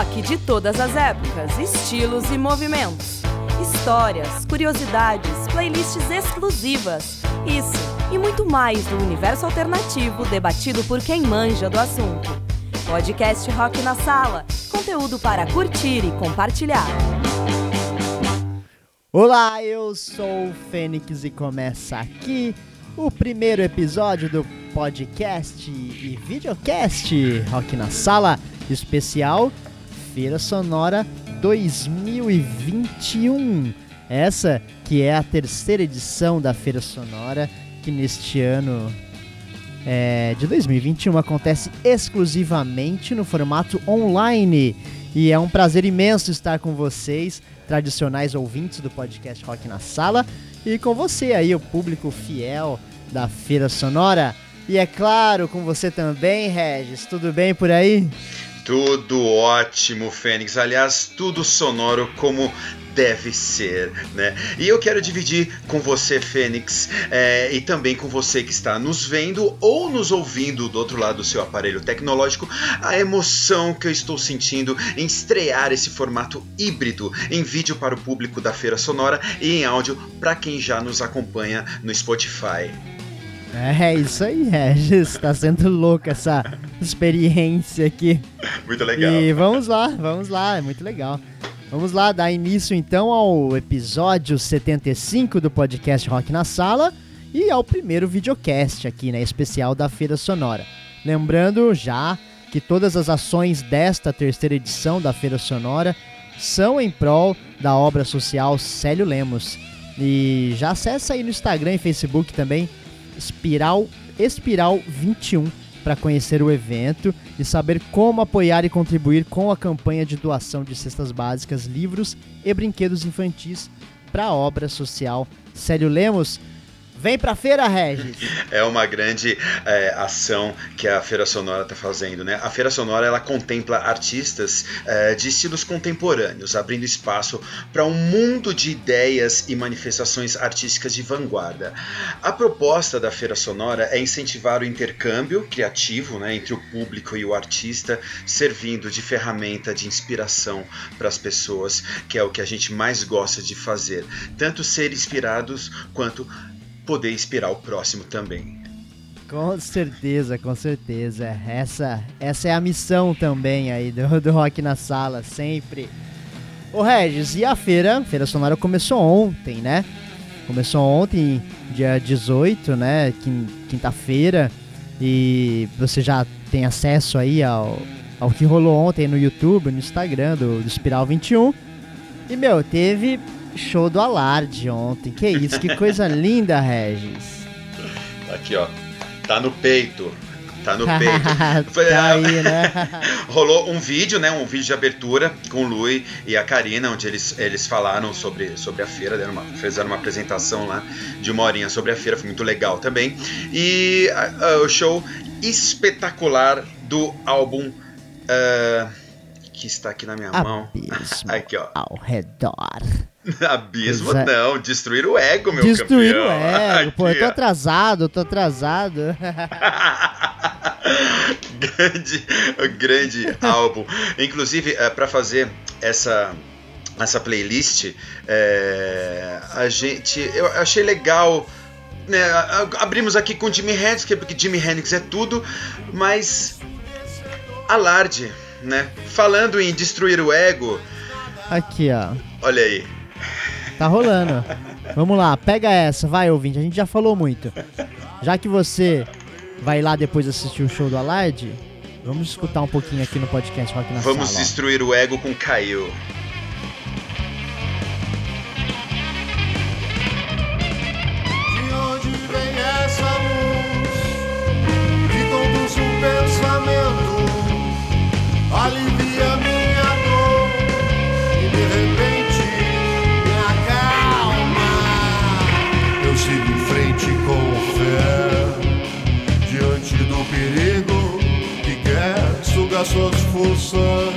Rock de todas as épocas, estilos e movimentos. Histórias, curiosidades, playlists exclusivas. Isso e muito mais do universo alternativo debatido por quem manja do assunto. Podcast Rock na Sala conteúdo para curtir e compartilhar. Olá, eu sou o Fênix e começa aqui o primeiro episódio do podcast e videocast Rock na Sala especial Feira Sonora 2021. Essa que é a terceira edição da Feira Sonora, que neste ano é, de 2021 acontece exclusivamente no formato online. E é um prazer imenso estar com vocês, tradicionais ouvintes do podcast Rock na Sala, e com você aí, o público fiel da Feira Sonora. E é claro, com você também, Regis. Tudo bem por aí? Tudo ótimo, Fênix. Aliás, tudo sonoro como deve ser, né? E eu quero dividir com você, Fênix, é, e também com você que está nos vendo ou nos ouvindo do outro lado do seu aparelho tecnológico, a emoção que eu estou sentindo em estrear esse formato híbrido em vídeo para o público da Feira Sonora e em áudio para quem já nos acompanha no Spotify. É isso aí, Regis. Tá sendo louca essa experiência aqui. Muito legal. E vamos lá, vamos lá, é muito legal. Vamos lá, dar início então ao episódio 75 do podcast Rock na Sala e ao primeiro videocast aqui, né, especial da Feira Sonora. Lembrando já que todas as ações desta terceira edição da Feira Sonora são em prol da obra social Célio Lemos. E já acessa aí no Instagram e Facebook também Espiral, Espiral 21 para conhecer o evento e saber como apoiar e contribuir com a campanha de doação de cestas básicas, livros e brinquedos infantis para a obra social. Célio Lemos, Vem pra feira, Regis! É uma grande é, ação que a Feira Sonora está fazendo, né? A Feira Sonora ela contempla artistas é, de estilos contemporâneos, abrindo espaço para um mundo de ideias e manifestações artísticas de vanguarda. A proposta da Feira Sonora é incentivar o intercâmbio criativo né, entre o público e o artista, servindo de ferramenta de inspiração para as pessoas, que é o que a gente mais gosta de fazer, tanto ser inspirados quanto poder inspirar o próximo também. Com certeza, com certeza. Essa, essa é a missão também aí do, do Rock na Sala, sempre. Ô Regis, e a feira? Feira Sonora começou ontem, né? Começou ontem, dia 18, né? Quinta-feira. E você já tem acesso aí ao, ao que rolou ontem no YouTube, no Instagram do, do Espiral 21. E, meu, teve show do Alarde ontem. Que isso, que coisa linda, Regis. Aqui, ó. Tá no peito. Tá no peito. tá aí, né? Rolou um vídeo, né? Um vídeo de abertura com o Lui e a Karina, onde eles, eles falaram sobre, sobre a feira, deram uma, fizeram uma apresentação lá de uma horinha sobre a feira, foi muito legal também. E o show espetacular do álbum. Uh, que está aqui na minha Abismo mão. Aqui, ó. Ao redor. Abismo Exa não, destruir o ego, meu destruir campeão. Destruir o ego, pô, eu tô atrasado, eu tô atrasado. grande, grande álbum. Inclusive, é, para fazer essa essa playlist, é, a gente, eu achei legal. Né, abrimos aqui com Jimi Hendrix, porque Jimi Hendrix é tudo, mas alarde né? Falando em destruir o ego. Aqui, ó. Olha aí. Tá rolando. Vamos lá, pega essa, vai ouvinte. A gente já falou muito. Já que você vai lá depois assistir o show do Alarde, vamos escutar um pouquinho aqui no podcast Rock na Vamos sala, destruir o ego com Caio. Do perigo que quer sugar suas forças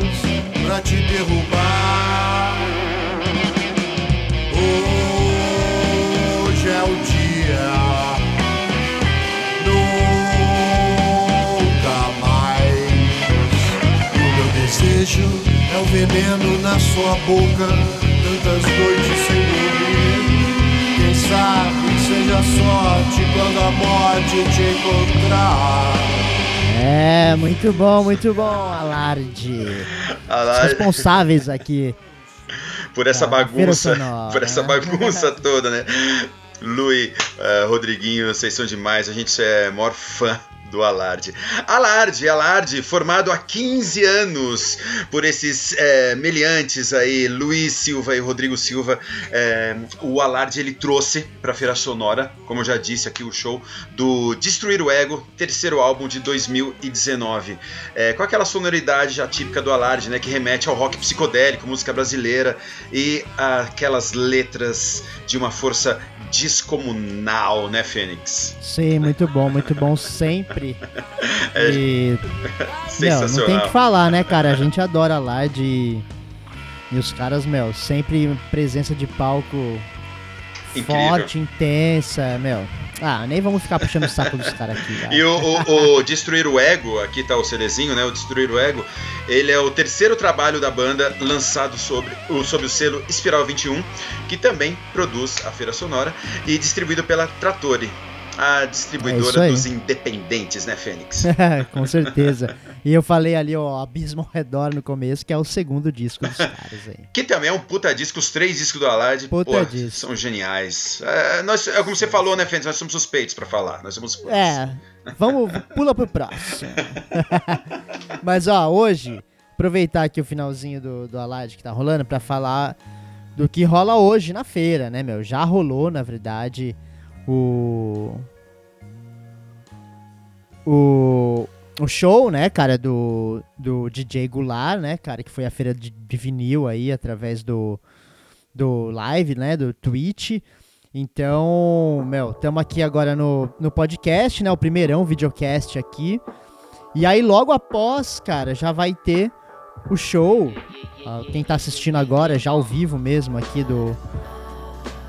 pra te derrubar. Hoje é o dia. Nunca mais. O meu desejo é veneno na sua boca, tantas noites sem dormir. Sabe seja sorte quando a morte te encontrar. É, muito bom, muito bom, Alarde. Os Alarde, responsáveis aqui. por essa Ah, bagunça, Sonora. por essa bagunça toda, né? Lui, eh, Rodriguinho, vocês são demais, a gente é maior fã do Alarde. Alarde, Alarde, formado há 15 anos por esses eh, meliantes aí, Luiz Silva e Rodrigo Silva. Eh, o Alarde ele trouxe para Feira Sonora, como eu já disse aqui, o show do Destruir o Ego, terceiro álbum de 2019. Eh, com aquela sonoridade já típica do Alarde, né, que remete ao rock psicodélico, música brasileira e aquelas letras de uma força descomunal, né, Fênix? Sim, muito bom, muito bom sempre. E, meu, não Sensacional. tem o que falar, né, cara? A gente adora Alarde e, e os caras, meu, sempre presença de palco Incrível. forte, intensa, meu. Ah, nem vamos ficar puxando o saco dos caras aqui, vai. E o, o- o Destruir o Ego, aqui tá o CDzinho, né? O Destruir o Ego, ele é o terceiro trabalho da banda lançado sobre o, sob o selo Espiral 21, que também produz a Feira Sonora e distribuído pela Trattori, a É distribuidora aí. dos independentes, né, Fênix? Com certeza. E eu falei ali, ó, Abismo ao Redor no começo, que é o segundo disco dos caras aí. Que também é um puta disco, os três discos do Alarde, Puta pô, disco. são geniais. É, nós, é como você falou, né, Fênix? Nós somos suspeitos pra falar, nós somos fãs. É, vamos, pula pro próximo. Mas ó, hoje, aproveitar aqui o finalzinho do, do Alarde que tá rolando pra falar do que rola hoje na feira, né, meu? Já rolou, na verdade, o. O. O show, né, cara, do, do DJ Goulart, né, cara, que foi a feira de, de vinil aí, através do, do live, né, do Twitch. Então, meu, estamos aqui agora no, no podcast, né? O primeirão videocast aqui. E aí, logo após, cara, já vai ter o show. Ah, quem tá assistindo agora, já ao vivo mesmo aqui do.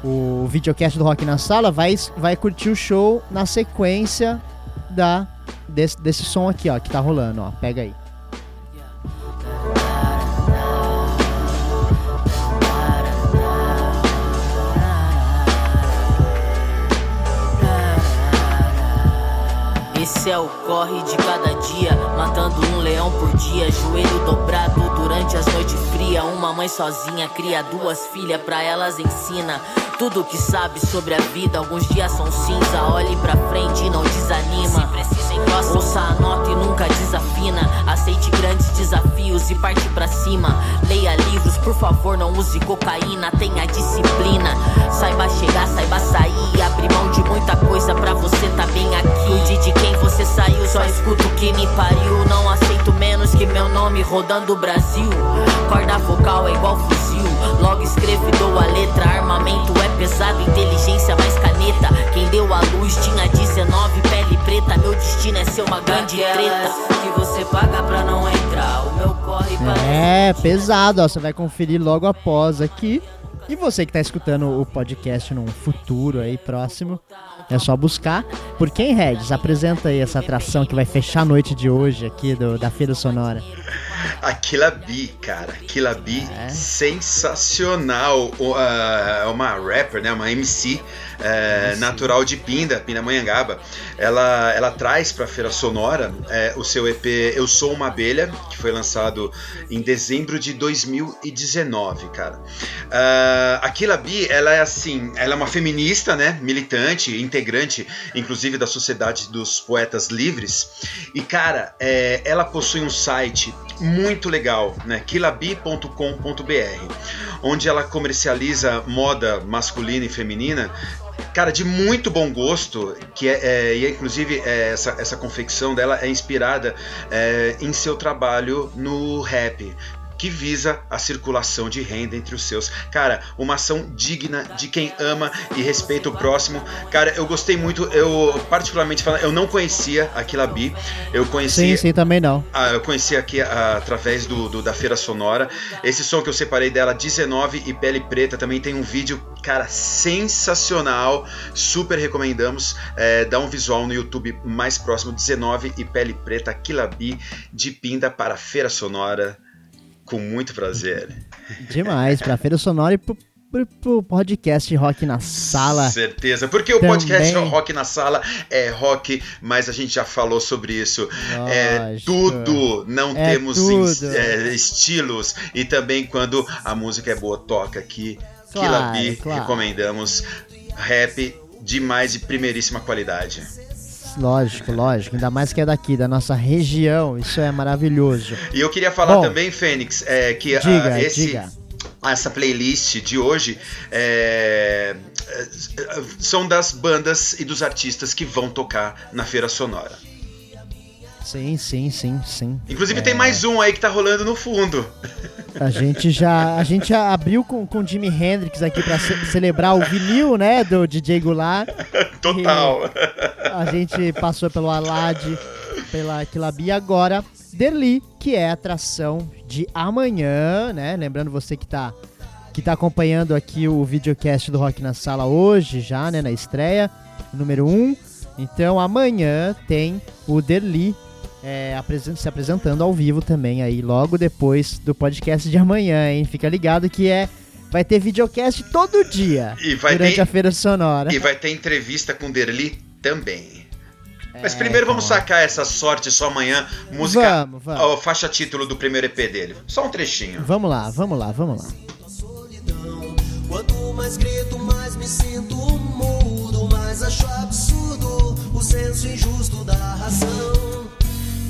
O videocast do Rock na Sala, vai, vai curtir o show na sequência da desse, desse som aqui, ó, que tá rolando, ó. Pega aí. Esse é o corre de cada dia, matando um leão por dia, joelho dobrado durante as noites frias. Uma mãe sozinha cria duas filhas, pra elas ensina tudo que sabe sobre a vida. Alguns dias são cinza, olhe pra frente e não desanima. Se precisa, encosta, ouça a nota e nunca desafina. Aceite grandes desafios e parte pra cima. Leia livros, por favor, não use cocaína, tenha disciplina. Saiba chegar, saiba sair, abrir mão de muita coisa pra você tá bem aqui. Cuide de quem você saiu, só escuto o que me pariu. Não aceito menos que meu nome rodando o Brasil. Corda vocal é igual fuzil. Logo escrevo e dou a letra. Armamento é pesado, inteligência mais caneta. Quem deu a luz tinha 19, pele preta. Meu destino é ser uma grande treta. Que você paga pra não entrar. O meu corre É, pesado, ó. Você vai conferir logo após aqui. E você que tá escutando o podcast num futuro aí próximo, é só buscar. Por quem, Regis? Apresenta aí essa atração que vai fechar a noite de hoje aqui do, da Feira Sonora. A Killa Bee, cara. Killa Bee, É. sensacional. Ah, É uma rapper, né? Uma MC é, natural de Pinda, Pindamonhangaba. Ela, ela traz pra Feira Sonora é, o seu EP Eu Sou Uma Abelha, que foi lançado em dezembro de 2019, cara. Ah, a Killa Bee, ela é assim, ela é uma feminista, né? Militante, integrante, inclusive da Sociedade dos Poetas Livres. E, cara, é, ela possui um site muito legal, né? killabi.com.br, onde ela comercializa moda masculina e feminina. Cara, de muito bom gosto, que é, é- e é, inclusive é, essa, essa confecção dela é inspirada é, em seu trabalho no rap, que visa a circulação de renda entre os seus. Cara, uma ação digna de quem ama e respeita o próximo. Cara, eu gostei muito, eu particularmente falando, eu não conhecia a Kilabi, eu conheci Sim, sim, também não. ah, eu conheci aqui ah, através do, do- da Feira Sonora. Esse som que eu separei dela, 19 e Pele Preta, também tem um vídeo, cara, sensacional. Super recomendamos. É, dá um visual no YouTube mais próximo, 19 e Pele Preta, Kilabi, de Pinda para Feira Sonora. Com muito prazer. Demais, pra Feira Sonora e pro, pro, pro podcast Rock na Sala. Certeza, porque o Também. podcast Rock na Sala é rock, mas a gente já falou sobre isso. É Lógico. tudo, não É temos tudo. é, estilos. E também quando a música é boa, toca aqui. Claro, Kilabi, claro. recomendamos. Rap demais e primeiríssima qualidade. Lógico, lógico. Ainda mais que é daqui, da nossa região. Isso é maravilhoso. E eu queria falar Bom, também, Fênix, é, que ah, Diga, esse, diga. essa playlist de hoje é, é, são das bandas e dos artistas que vão tocar na Feira Sonora. Sim, sim, sim, sim. Inclusive É. tem mais um aí que tá rolando no fundo. A gente já, a gente já abriu com com Jimi Hendrix aqui pra ce- celebrar o vinil, né, do DJ Goulart. Total. A gente passou pelo Alad, pela Kilabi e agora Derli, que é a atração de amanhã, né? Lembrando você que tá que tá acompanhando aqui o videocast do Rock na Sala hoje já, né, na estreia, número 1. Então amanhã tem o Derli é, apresen- se apresentando ao vivo também aí, logo depois do podcast de amanhã, hein? Fica ligado que é vai ter videocast todo dia E vai durante ter- a feira sonora. E vai ter entrevista com Derli também. Mas É, primeiro vamos então, sacar essa sorte só amanhã. Música. Vamos, vamos. ó, faixa título do primeiro EP dele. Só um trechinho. Vamos lá, vamos lá, vamos lá. Quanto mais grito, mais me sinto mudo, mais acho absurdo o senso injusto da razão.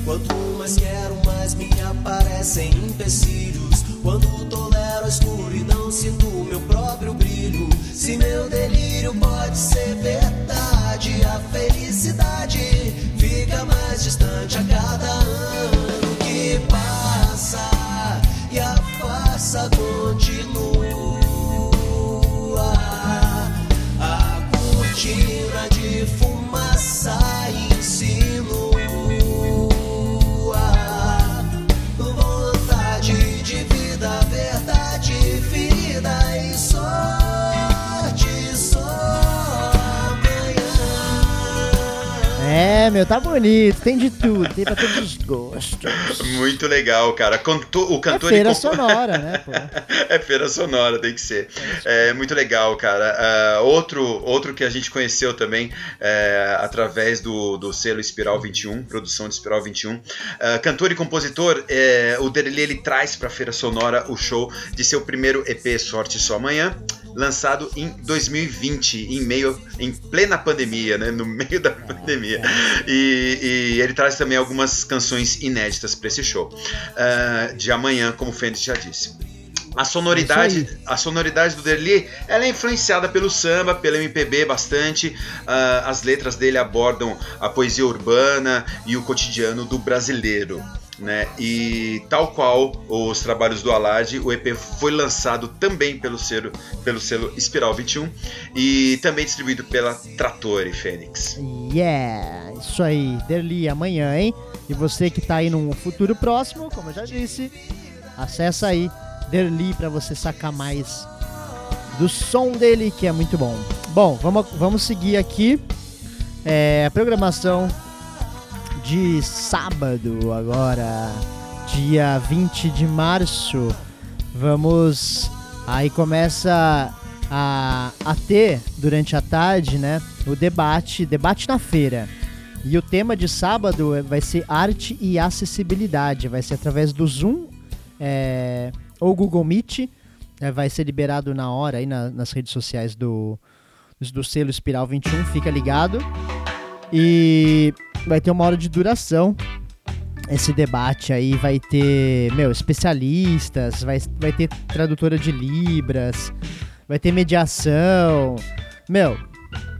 Quanto mais quero, mais me aparecem empecilhos. Quando tolero a escuridão, sinto meu próprio brilho. Se meu delírio pode ser verdade, a felicidade fica mais distante a cada ano que passa e a farsa continua. A cortina de fumaça É, meu, tá bonito, tem de tudo, tem pra todos os gostos. Muito legal, cara. O É cantor feira e compo- sonora, né, pô? É feira sonora, tem que ser. É muito legal, cara. Ah, outro, outro que a gente conheceu também é, através do, do selo Espiral 21, produção de Espiral 21. Ah, cantor e compositor, é, o Derli ele traz pra feira sonora o show de seu primeiro EP Sorte Só Amanhã, lançado em 2020, em meio, em plena pandemia, né? No meio da pandemia. E, e ele traz também algumas canções inéditas pra esse show. Ah, de amanhã, como o Fênix já disse. A sonoridade, aí. a sonoridade do Derli, ela é influenciada pelo samba, pelo MPB bastante. Ah, as letras dele abordam a poesia urbana e o cotidiano do brasileiro. Né? E tal qual os trabalhos do Alad, o EP foi lançado também pelo selo, pelo selo Espiral 21 e também distribuído pela Trattori Fênix. Yeah, isso aí, Derli amanhã, hein? E você que tá aí num futuro próximo, como eu já disse, acessa aí Derli pra você sacar mais do som dele, que é muito bom. Bom, vamos, vamos seguir aqui é, a programação de sábado agora, dia 20 de março. Vamos. Aí começa a, a ter durante a tarde, né? O debate, debate na feira. E o tema de sábado vai ser arte e acessibilidade. Vai ser através do Zoom é, ou Google Meet. É, vai ser liberado na hora aí na- nas redes sociais do, do selo Espiral 21. Fica ligado. E vai ter uma hora de duração esse debate aí vai ter, meu, especialistas, vai, vai ter tradutora de libras, vai ter mediação. Meu,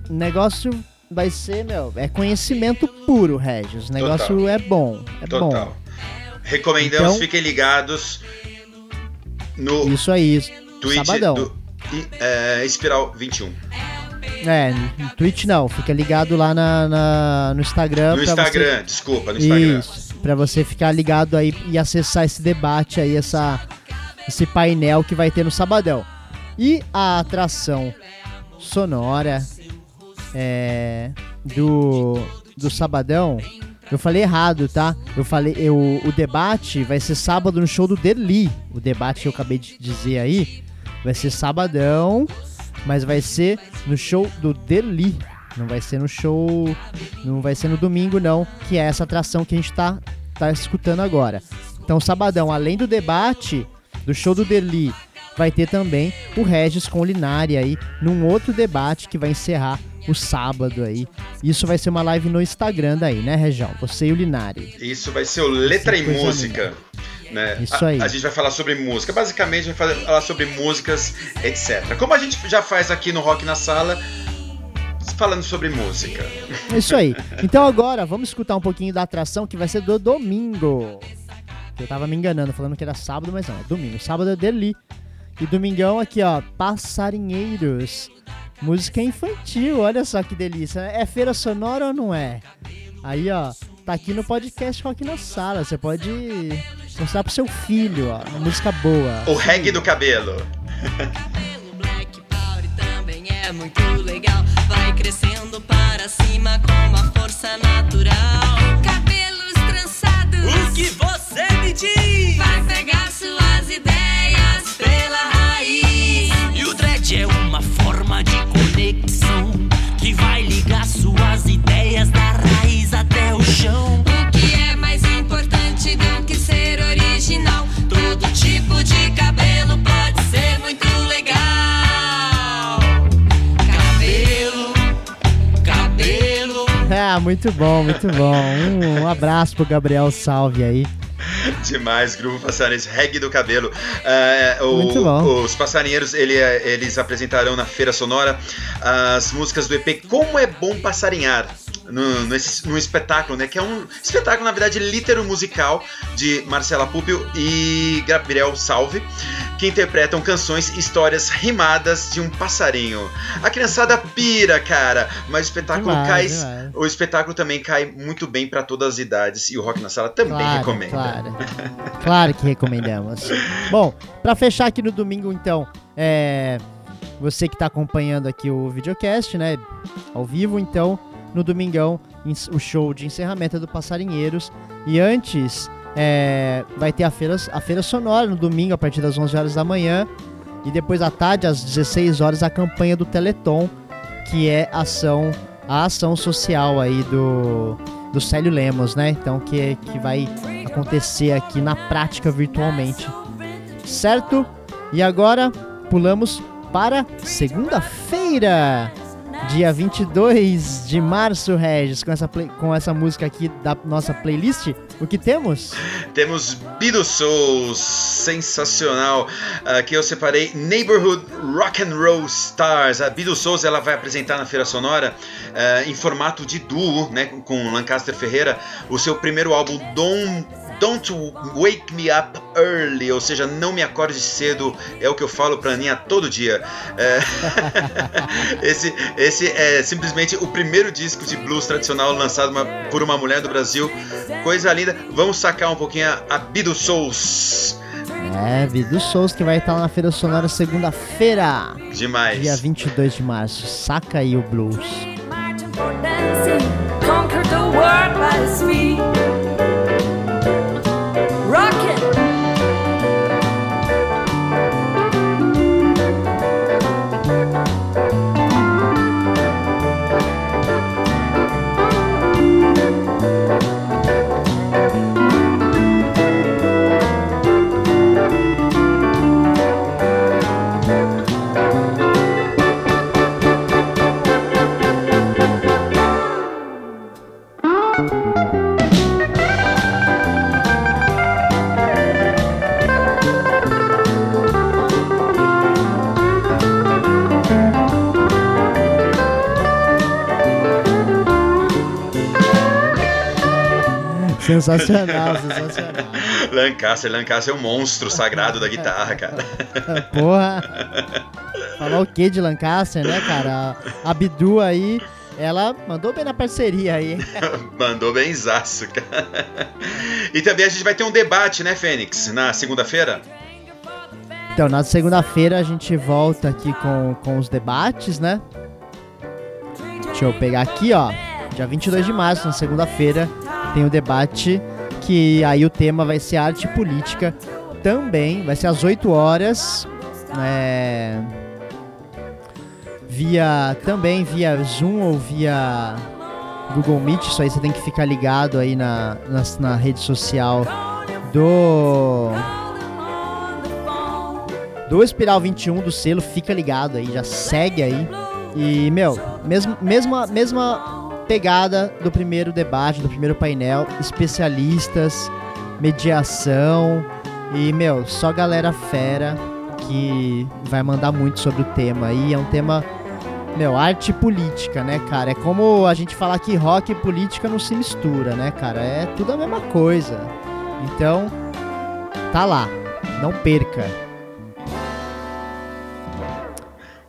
o negócio vai ser, meu, é conhecimento puro, Regis. O negócio Total. é bom, é Total. bom. Recomendamos, Então- fiquem ligados no Isso aí, Twitch sabadão. do é, Espiral 21. É, no Twitch não, fica ligado lá na, na- no Instagram. No Instagram, desculpa, no Instagram. Isso, pra você ficar ligado aí e acessar esse debate aí, essa, esse painel que vai ter no sabadão. E a atração sonora é, do, do sabadão Eu falei errado, tá? Eu falei, eu, o debate vai ser sábado no show do Deli. O debate que eu acabei de dizer aí vai ser sabadão, mas vai ser no show do Deli. Não vai ser no show, não vai ser no domingo não, que é essa atração que a gente tá tá escutando agora. Então, sabadão, além do debate do show do Deli, vai ter também o Regis com o Linari aí, num outro debate que vai encerrar o sábado aí. Isso vai ser uma live no Instagram daí, né, Região? Você e o Linari. Isso vai ser o Letra e Coisa Música. Né? Isso A- aí. A, gente vai falar sobre música. Basicamente, vai falar- falar sobre músicas, etc. Como a gente já faz aqui no Rock na Sala, falando sobre música. É Isso aí. Então agora, vamos escutar um pouquinho da atração que vai ser do domingo. Eu tava me enganando, falando que era sábado, mas não, é domingo. Sábado é Deli. E domingão aqui, ó, Passarinheiros. Música infantil, olha só que delícia. É feira sonora ou não é? Aí, ó, tá aqui no podcast Rock na Sala. Você pode mostrar pro seu filho, ó, uma música boa. O reggae do cabelo. O Black Power também é muito legal. Vai crescendo para cima com uma força natural. Cabelos trançados. O que você muito bom, muito bom. Um, um abraço pro Gabriel Salve aí. Demais, Grupo Passarinheiros, reggae do cabelo. É, o- Muito bom. Os passarinheiros, ele- eles apresentarão na Feira Sonora as músicas do EP Como é Bom Passarinhar. No, nesse, num espetáculo, né? Que é um espetáculo, na verdade, litero musical de Marcela Púpio e Gabriel Salve, que interpretam canções e histórias rimadas de um passarinho. A criançada pira, cara, mas o espetáculo Demais, cai. demais. O espetáculo também cai muito bem para todas as idades e o Rock na Sala também Claro, recomenda. claro. Claro que recomendamos. Bom, pra fechar aqui no domingo, então, é, você que tá acompanhando aqui o videocast, né, ao vivo, então, no domingão, o show de encerramento é do Passarinheiros. E antes, é, vai ter a feira, a feira sonora no domingo, a partir das 11 horas da manhã. E depois à tarde, às 16 horas, a campanha do Teleton, que é ação, a ação social aí do, do Célio Lemos, né? Então, que, que vai acontecer aqui na prática virtualmente. Certo? E agora pulamos para segunda-feira, dia 22 de março, Regis, com essa, play- com essa música aqui da nossa playlist. O que temos? Temos Bido Souls, sensacional. Aqui eu separei Neighborhood Rock and Roll Stars. A Bido Souls ela vai apresentar na Feira Sonora eh, em formato de duo, né, com Lancaster Ferreira, o seu primeiro álbum Don't, Don't Wake Me Up Early, ou seja, não me acorde cedo, é o que eu falo pra Aninha todo dia. Eh, esse, esse é simplesmente o primeiro disco de blues tradicional lançado uma- por uma mulher do Brasil. Coisa linda. Vamos sacar um pouquinho a, a Bido Souls. É, Vido Souls que vai estar lá na Feira Sonora segunda-feira, Demais. dia 22 de março. Saca aí o blues. Conquer the world by his feet. Sensacional, sensacional. Lancaster, Lancaster é um monstro sagrado da guitarra, cara. Porra. Falar o que de Lancaster, né, cara? A Bidu aí, ela mandou bem na parceria aí. hein? Mandou bem zaço, cara. E também a gente vai ter um debate, né, Fênix, na segunda-feira? Então, na segunda-feira a gente volta aqui com, com os debates, né? Deixa eu pegar aqui, ó. Dia 22 de março, na segunda-feira, tem o debate que aí o tema vai ser arte política também, vai ser às 8 horas, é, via também via Zoom ou via Google Meet, isso aí você tem que ficar ligado aí na, na, na rede social do do Espiral 21 do selo, fica ligado aí, já segue aí. E, meu, mesmo, mesma, mesma pegada do primeiro debate, do primeiro painel, especialistas, mediação e, meu, só galera fera que vai mandar muito sobre o tema aí. É um tema, meu, arte e política, né, cara? É como a gente falar que rock e política não se mistura, né, cara? É tudo a mesma coisa. Então, tá lá. Não perca.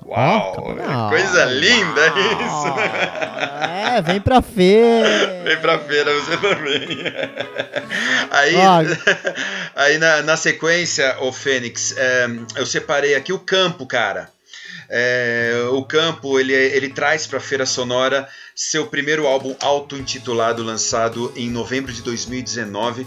Uau, Ó, coisa linda uau. isso. É, vem pra feira. Vem pra feira você também. Aí, aí na, na sequência, o Fênix, é, eu separei aqui o campo, cara. É, o campo ele, ele traz para a Feira Sonora seu primeiro álbum auto-intitulado, lançado em novembro de 2019.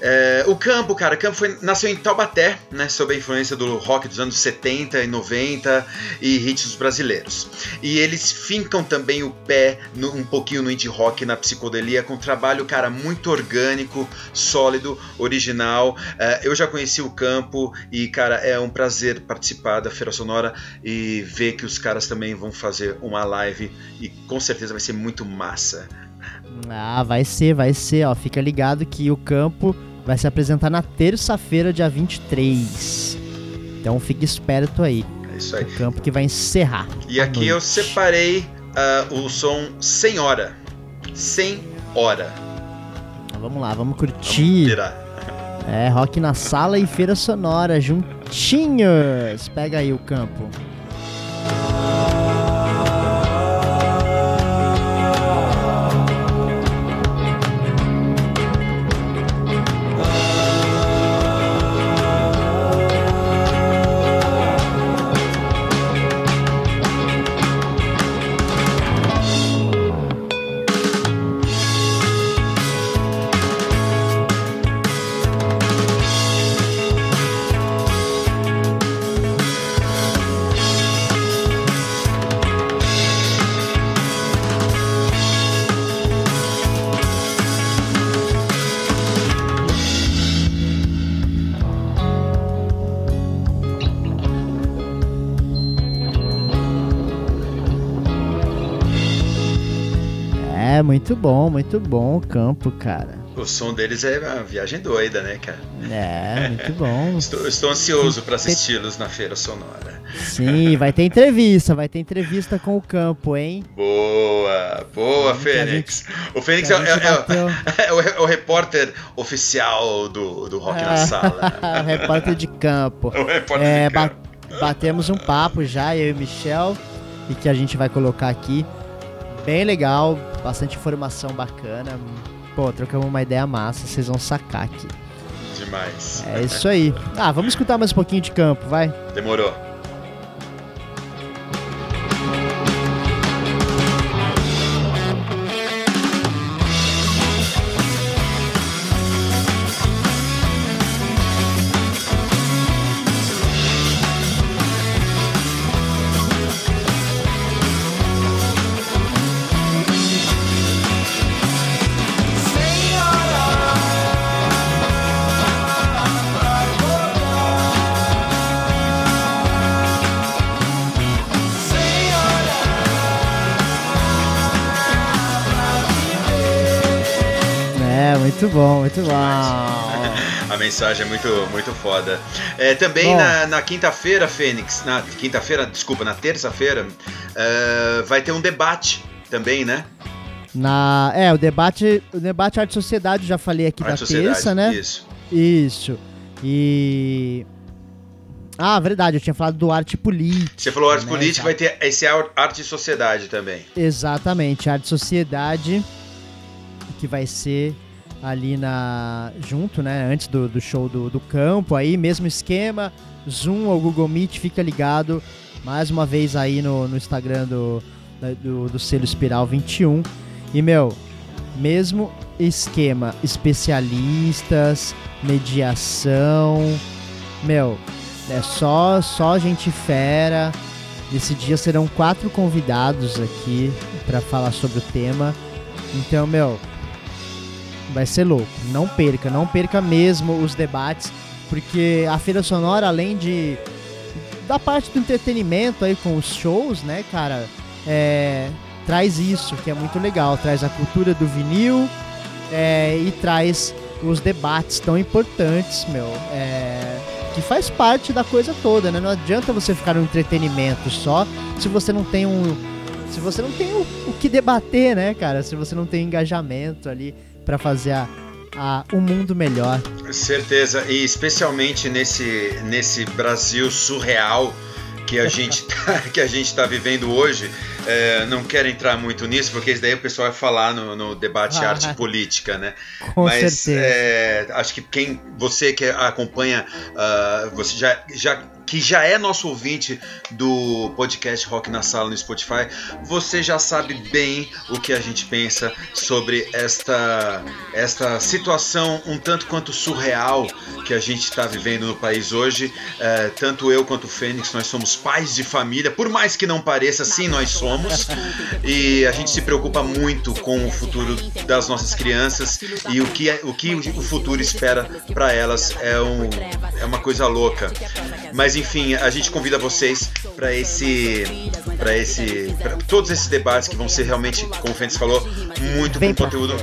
É, o Campo, cara, o Campo foi, nasceu em Taubaté, né, sob a influência do rock dos anos 70 e 90 e hits brasileiros. E eles fincam também o pé no- um pouquinho no indie rock, na psicodelia, com um trabalho, cara, muito orgânico, sólido, original. É, eu já conheci o Campo e, cara, é um prazer participar da Feira Sonora e ver que os caras também vão fazer uma live e com certeza vai ser muito massa. Ah, vai ser, vai ser, ó. Fica ligado que o campo vai se apresentar na terça-feira, dia 23. Então fique esperto aí. É isso aí. O campo que vai encerrar. E aqui eu noite. separei ah, o som Sem Hora. Sem Hora. Então, Vamos lá, vamos Vamos curtir. virar. É, rock na sala e feira sonora juntinhos. Pega aí o campo. Muito bom, muito bom o campo, cara. O som deles é uma viagem doida, né, cara? É, muito bom. Estou, estou ansioso para assisti-los na Feira Sonora. Sim, vai ter entrevista, vai ter entrevista com o campo, hein? Boa, boa, a Fênix. O Fênix é, gente é- é- bateu. é o, é o repórter oficial do, do Rock na Sala. Repórter de campo. O repórter É, de campo. batemos um papo já, eu e o Michel, e que a gente vai colocar aqui. Bem legal, bastante informação bacana. Pô, trocamos uma ideia massa, vocês vão sacar aqui. Demais. É isso aí. Ah, vamos escutar mais um pouquinho de campo, vai? Demorou. Muito bom, muito bom. A mensagem é muito, muito foda. É, também Bom. na, na quinta-feira, Fênix, na quinta-feira, desculpa, na terça-feira, é, vai ter um debate também, né? Na, é, o debate, o debate Arte e Sociedade, já falei aqui Arte da terça, né? Isso. Isso. E. Ah, verdade, eu tinha falado do arte política. Você falou arte né, política, tá. vai ter esse ar- arte e sociedade também. Exatamente, arte e sociedade, que vai ser ali na. junto, né? Antes do, do show do, do campo aí, mesmo esquema. Zoom ou Google Meet, fica ligado mais uma vez aí no, no Instagram do, do, do selo Espiral 21. E, meu, mesmo esquema, especialistas, mediação, meu, é só só gente fera. Nesse dia serão quatro convidados aqui para falar sobre o tema. Então, meu, vai ser louco. Não perca, não perca mesmo os debates, porque a Feira Sonora, além de da parte do entretenimento aí com os shows, né, cara, é, traz isso que é muito legal, traz a cultura do vinil é, e traz os debates tão importantes, meu, é, que faz parte da coisa toda, né? Não adianta você ficar no entretenimento só se você não tem um, se você não tem o, o que debater, né, cara? Se você não tem engajamento ali para fazer a, a, um mundo melhor. Certeza, e especialmente nesse, nesse Brasil surreal que a gente tá, que a gente está vivendo hoje. É, não quero entrar muito nisso, porque isso daí o pessoal vai falar no, no debate Ah, arte política, né? Com Mas certeza. é, acho que quem você que acompanha, ah, você já, já que já é nosso ouvinte do podcast Rock na Sala no Spotify, você já sabe bem o que a gente pensa sobre esta esta situação um tanto quanto surreal que a gente está vivendo no país hoje. É, tanto eu quanto o Fênix, nós somos pais de família, por mais que não pareça, sim, nós somos. E a gente se preocupa muito com o futuro das nossas crianças e o que, é- o, que o futuro espera para elas é, um, é uma coisa louca. Mas enfim, a gente convida vocês para esse para esse pra todos esses debates que vão ser realmente, como o Fênix falou, muito com pra conteúdo.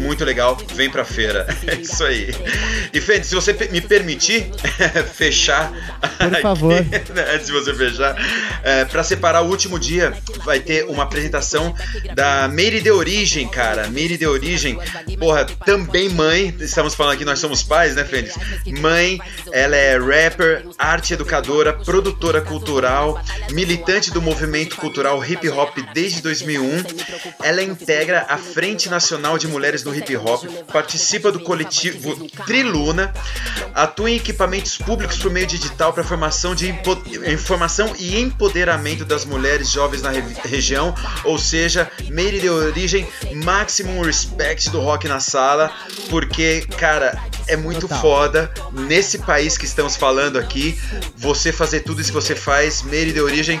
Muito legal. Vem pra feira. É isso aí. E Fênix, se você me permitir fechar Por aqui, favor. né, antes de você fechar, é, para separar o último dia, vai ter uma apresentação da Meire de Origem, cara. Meire de Origem, porra, também mãe. Estamos falando aqui, nós somos pais, né, Fênix? Mãe, ela é rapper, arte educadora, produtora cultural, militante do movimento cultural hip hop desde 2001. Ela integra a Frente Nacional de Mulheres do Hip Hop, participa do coletivo Triluna, atua em equipamentos públicos por meio digital para formação de informação e empoderamento das mulheres jovens na re- região, ou seja, Meire de origem, maximum respect do rock na sala, porque, cara, é muito Total. foda nesse país que estamos falando aqui, você fazer tudo isso que você faz, Meire de origem,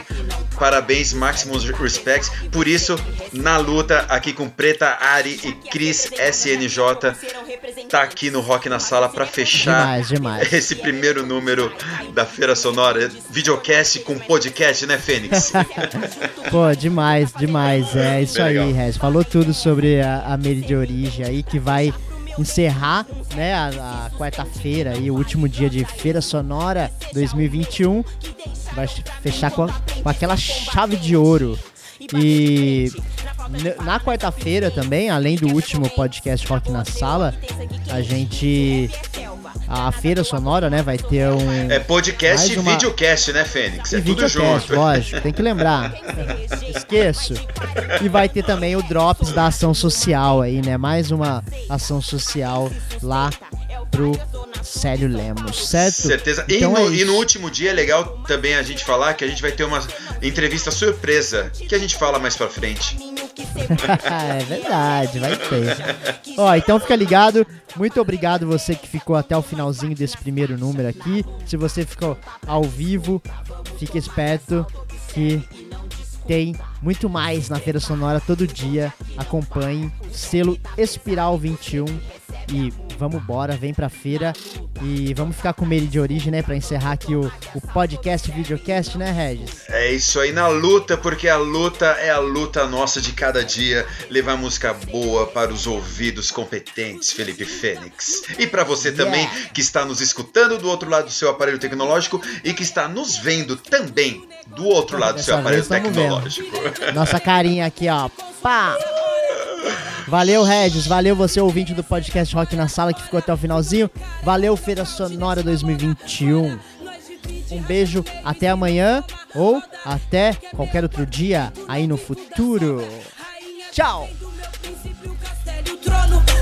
parabéns, maximum respect. Por isso, na luta aqui com Preta Ari e Cris SNJ, tá aqui no Rock na Sala para fechar Demais, demais. esse primeiro número da Feira Sonora, videocast com podcast, né, Fênix? Pô, demais, demais. É isso Bem aí, legal. Rez. Falou tudo sobre a, a Meire de Origem aí, que vai encerrar né, a, a quarta-feira e o último dia de Feira Sonora 2021. Vai fechar com, a- com aquela chave de ouro. E na quarta-feira também, além do último podcast Rock na Sala, a gente. A Feira Sonora, né, vai ter um. É podcast Mais e uma- videocast, né, Fênix? É E tudo videocast, junto. lógico, tem que lembrar. Esqueço. E vai ter também o Drops da ação social aí, né? Mais uma ação social lá pro Célio Lemos, certo? Certeza. E, Então no, é e no último dia é legal também a gente falar que a gente vai ter uma entrevista surpresa que a gente fala mais pra frente. é verdade, vai ter. Ó, então fica ligado. Muito obrigado você que ficou até o finalzinho desse primeiro número aqui. Se você ficou ao vivo, fique esperto que tem muito mais na Feira Sonora todo dia. Acompanhe selo Espiral 21 e vamos embora, vem pra feira e vamos ficar com ele de origem, né, Pra encerrar aqui o, o podcast, videocast, né, Regis? É isso aí na luta, porque a luta é a luta nossa de cada dia. Levar música boa para os ouvidos competentes, Felipe Fênix. E para você também que está nos escutando do outro lado do seu aparelho tecnológico e que está nos vendo também do outro lado do seu aparelho tamo vendo. tecnológico. Nossa carinha aqui, ó. Pá! Valeu, Regis. Valeu você, ouvinte do podcast Rock na Sala, que ficou até o finalzinho. Valeu, Feira Sonora 2021. Um beijo, até amanhã ou até qualquer outro dia aí no futuro. Tchau!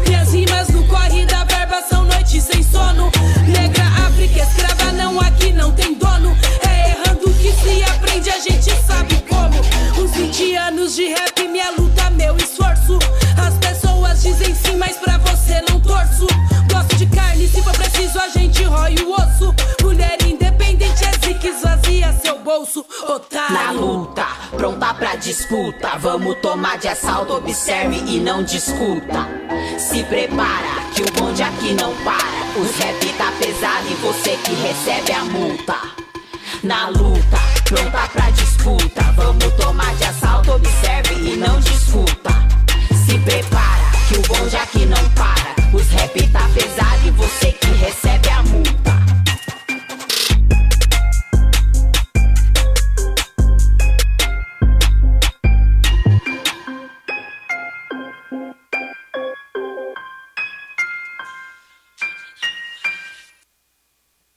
Minhas rimas no corre da verba são noites sem sono. Negra, África, escrava, não aqui não tem dono. disputa. Vamos tomar de assalto, observe e não discuta. Se prepara, que o bonde aqui não para. Os rap tá pesado e você que recebe a multa. Na luta, pronta pra disputa. Vamos tomar de assalto, observe e não discuta. Se prepara, que o bonde aqui não para. Os rap tá pesado e você que recebe a